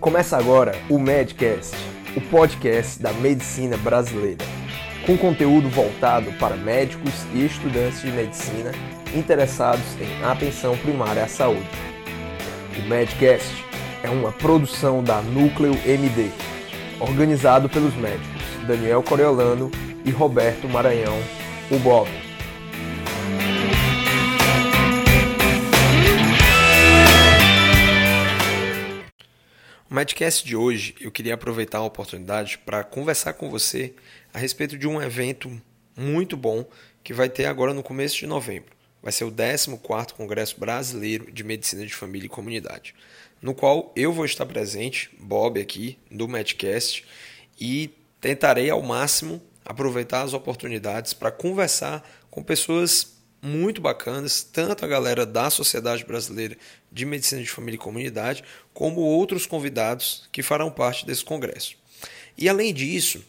Começa agora o Medcast, o podcast da medicina brasileira, com conteúdo voltado para médicos e estudantes de medicina interessados em atenção primária à saúde. O Medcast é uma produção da Núcleo MD, organizado pelos médicos Daniel Coriolano e Roberto Maranhão, o Bob. Medcast de hoje, eu queria aproveitar a oportunidade para conversar com você a respeito de um evento muito bom que vai ter agora no começo de novembro. Vai ser o 14º Congresso Brasileiro de Medicina de Família e Comunidade, no qual eu vou estar presente, Bob aqui, do Medcast, e tentarei ao máximo aproveitar as oportunidades para conversar com pessoas muito bacanas, tanto a galera da Sociedade Brasileira de Medicina de Família e Comunidade, como outros convidados que farão parte desse congresso. E além disso,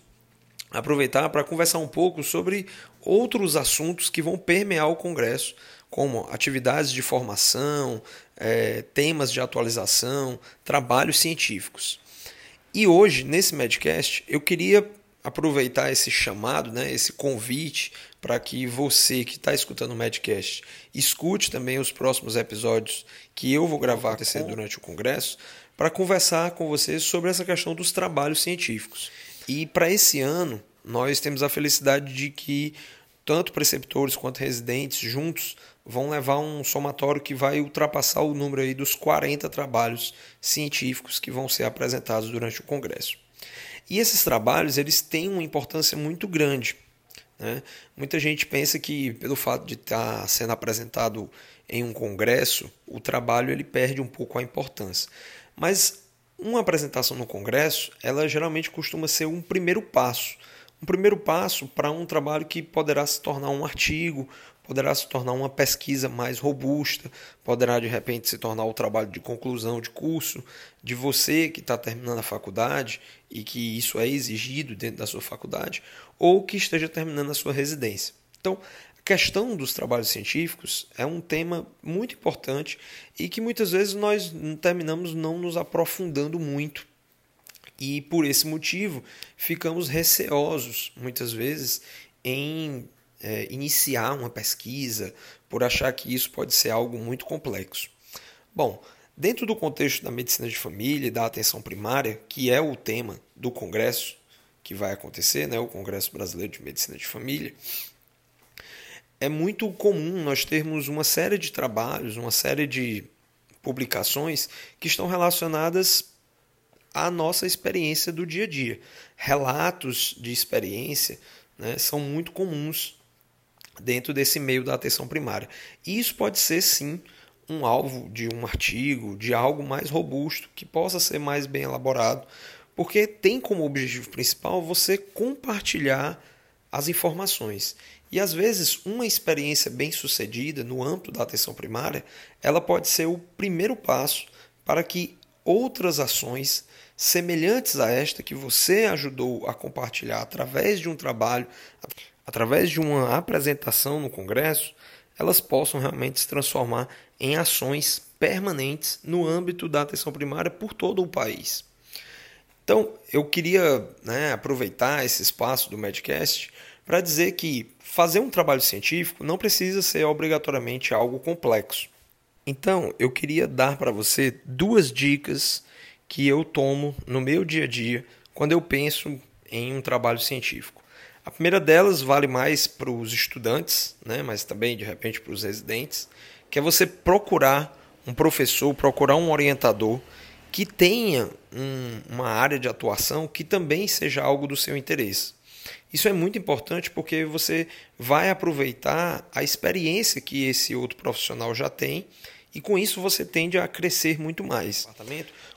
aproveitar para conversar um pouco sobre outros assuntos que vão permear o congresso, como atividades de formação, é, temas de atualização, trabalhos científicos. E hoje, nesse Medcast, eu queria aproveitar esse chamado, né, esse convite para que você que está escutando o Medcast escute também os próximos episódios que eu vou gravar acontecer durante o congresso para conversar com vocês sobre essa questão dos trabalhos científicos. E para esse ano, nós temos a felicidade de que tanto preceptores quanto residentes juntos vão levar um somatório que vai ultrapassar o número aí dos 40 trabalhos científicos que vão ser apresentados durante o congresso. E esses trabalhos eles têm uma importância muito grande. Né? Muita gente pensa que pelo fato de estar sendo apresentado em um congresso, o trabalho ele perde um pouco a importância. Mas uma apresentação no congresso, ela geralmente costuma ser um primeiro passo. Um primeiro passo para um trabalho que poderá se tornar um artigo, poderá se tornar uma pesquisa mais robusta, poderá de repente se tornar o trabalho de conclusão de curso de você que está terminando a faculdade e que isso é exigido dentro da sua faculdade, ou que esteja terminando a sua residência. Então, a questão dos trabalhos científicos é um tema muito importante e que muitas vezes nós terminamos não nos aprofundando muito. E por esse motivo ficamos receosos, muitas vezes, em é, iniciar uma pesquisa, por achar que isso pode ser algo muito complexo. Bom, dentro do contexto da medicina de família e da atenção primária, que é o tema do congresso que vai acontecer, né, o Congresso Brasileiro de Medicina de Família, é muito comum nós termos uma série de trabalhos, uma série de publicações que estão relacionadas à nossa experiência do dia a dia. Relatos de experiência né, são muito comuns dentro desse meio da atenção primária. E isso pode ser sim um alvo de um artigo, de algo mais robusto, que possa ser mais bem elaborado, porque tem como objetivo principal você compartilhar as informações. E às vezes uma experiência bem sucedida no âmbito da atenção primária, ela pode ser o primeiro passo para que outras ações semelhantes a esta que você ajudou a compartilhar através de um trabalho, através de uma apresentação no Congresso, elas possam realmente se transformar em ações permanentes no âmbito da atenção primária por todo o país. Então, eu queria né, aproveitar esse espaço do Medcast para dizer que fazer um trabalho científico não precisa ser obrigatoriamente algo complexo. Então, eu queria dar para você duas dicas que eu tomo no meu dia a dia quando eu penso em um trabalho científico. A primeira delas vale mais para os estudantes, né, mas também de repente para os residentes, que é você procurar um professor, procurar um orientador que tenha um, uma área de atuação que também seja algo do seu interesse. Isso é muito importante porque você vai aproveitar a experiência que esse outro profissional já tem e com isso você tende a crescer muito mais.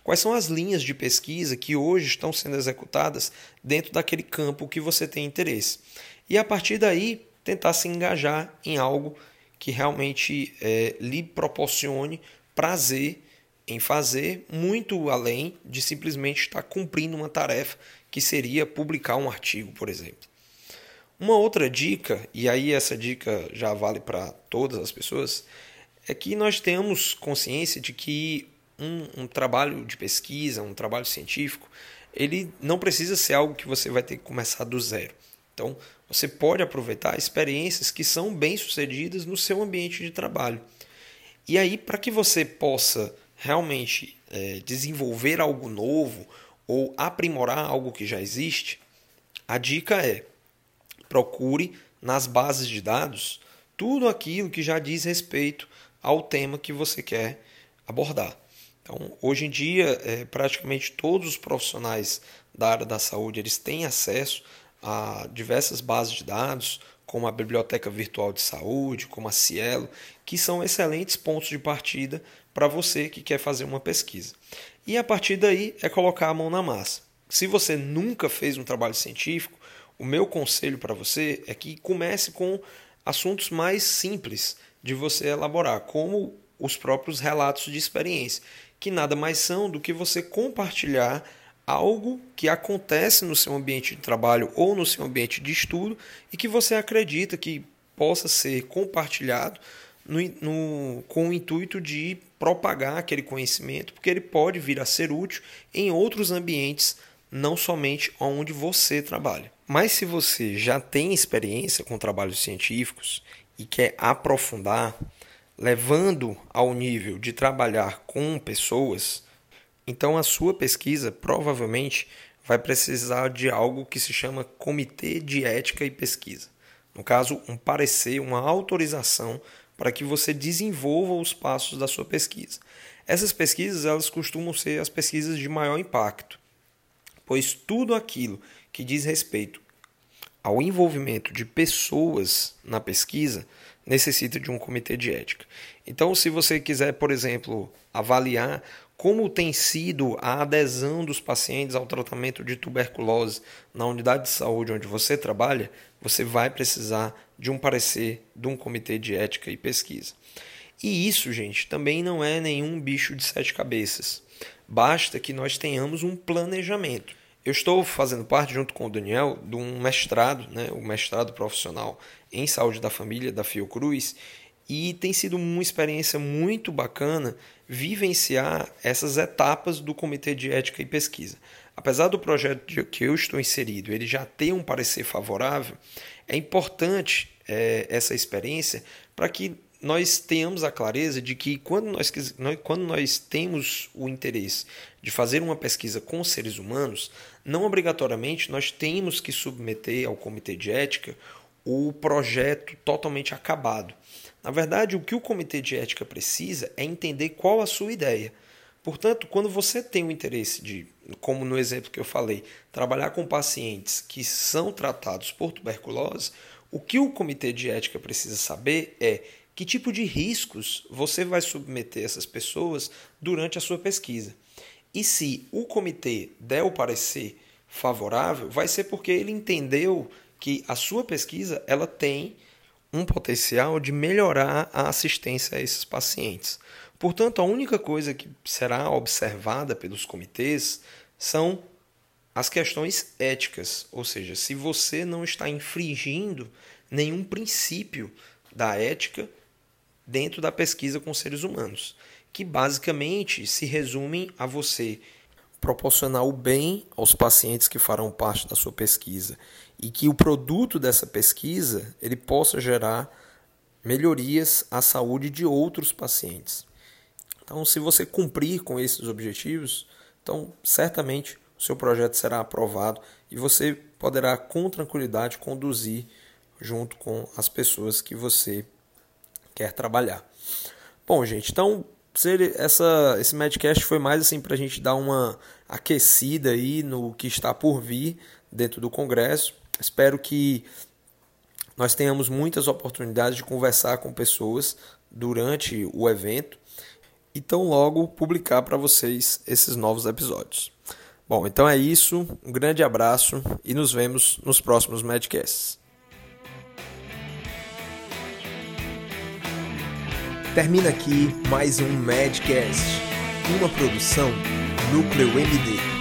Quais são as linhas de pesquisa que hoje estão sendo executadas dentro daquele campo que você tem interesse? E a partir daí tentar se engajar em algo que realmente é, lhe proporcione prazer em fazer, muito além de simplesmente estar cumprindo uma tarefa que seria publicar um artigo, por exemplo. Uma outra dica, e aí essa dica já vale para todas as pessoas, é que nós temos consciência de que um, um trabalho de pesquisa, um trabalho científico, ele não precisa ser algo que você vai ter que começar do zero. Então, você pode aproveitar experiências que são bem-sucedidas no seu ambiente de trabalho. E aí, para que você possa realmente é, desenvolver algo novo ou aprimorar algo que já existe, a dica é procure nas bases de dados tudo aquilo que já diz respeito ao tema que você quer abordar. Então, hoje em dia, é, praticamente todos os profissionais da área da saúde eles têm acesso a diversas bases de dados, como a Biblioteca Virtual de Saúde, como a Cielo, que são excelentes pontos de partida para você que quer fazer uma pesquisa. E a partir daí é colocar a mão na massa. Se você nunca fez um trabalho científico, o meu conselho para você é que comece com assuntos mais simples de você elaborar, como os próprios relatos de experiência, que nada mais são do que você compartilhar algo que acontece no seu ambiente de trabalho ou no seu ambiente de estudo e que você acredita que possa ser compartilhado no, no, com o intuito de propagar aquele conhecimento, porque ele pode vir a ser útil em outros ambientes, não somente onde você trabalha. Mas se você já tem experiência com trabalhos científicos e quer aprofundar, levando ao nível de trabalhar com pessoas, então a sua pesquisa provavelmente vai precisar de algo que se chama Comitê de Ética e Pesquisa. No caso, um parecer, uma autorização para que você desenvolva os passos da sua pesquisa. Essas pesquisas elas costumam ser as pesquisas de maior impacto, pois tudo aquilo que diz respeito ao envolvimento de pessoas na pesquisa necessita de um comitê de ética. Então, se você quiser, por exemplo, avaliar como tem sido a adesão dos pacientes ao tratamento de tuberculose na unidade de saúde onde você trabalha, você vai precisar de um parecer de um comitê de ética e pesquisa. E isso, gente, também não é nenhum bicho de sete cabeças. Basta que nós tenhamos um planejamento. Eu estou fazendo parte, junto com o Daniel, de um mestrado, né, o mestrado profissional em saúde da família da Fiocruz, e tem sido uma experiência muito bacana vivenciar essas etapas do Comitê de Ética e Pesquisa. Apesar do projeto que eu estou inserido ele já ter um parecer favorável, é importante é, essa experiência para que nós tenhamos a clareza de que quando nós, quando nós temos o interesse de fazer uma pesquisa com seres humanos, não obrigatoriamente nós temos que submeter ao comitê de ética o projeto totalmente acabado. Na verdade, o que o comitê de ética precisa é entender qual a sua ideia. Portanto, quando você tem o interesse de, como no exemplo que eu falei, trabalhar com pacientes que são tratados por tuberculose, o que o comitê de ética precisa saber é que tipo de riscos você vai submeter essas pessoas durante a sua pesquisa. E se o comitê der o parecer favorável, vai ser porque ele entendeu que a sua pesquisa ela tem um potencial de melhorar a assistência a esses pacientes. Portanto, a única coisa que será observada pelos comitês são as questões éticas, ou seja, se você não está infringindo nenhum princípio da ética dentro da pesquisa com seres humanos, que basicamente se resumem a você proporcionar o bem aos pacientes que farão parte da sua pesquisa e que o produto dessa pesquisa ele possa gerar melhorias à saúde de outros pacientes. Então, se você cumprir com esses objetivos, então certamente o seu projeto será aprovado e você poderá com tranquilidade conduzir junto com as pessoas que você quer trabalhar. Bom, gente, então essa, esse Medcast foi mais assim para a gente dar uma aquecida aí no que está por vir dentro do Congresso. Espero que nós tenhamos muitas oportunidades de conversar com pessoas durante o evento e tão logo publicar para vocês esses novos episódios. Bom, então é isso. Um grande abraço e nos vemos nos próximos Medcasts. Termina aqui mais um Madcast, uma produção Núcleo MD.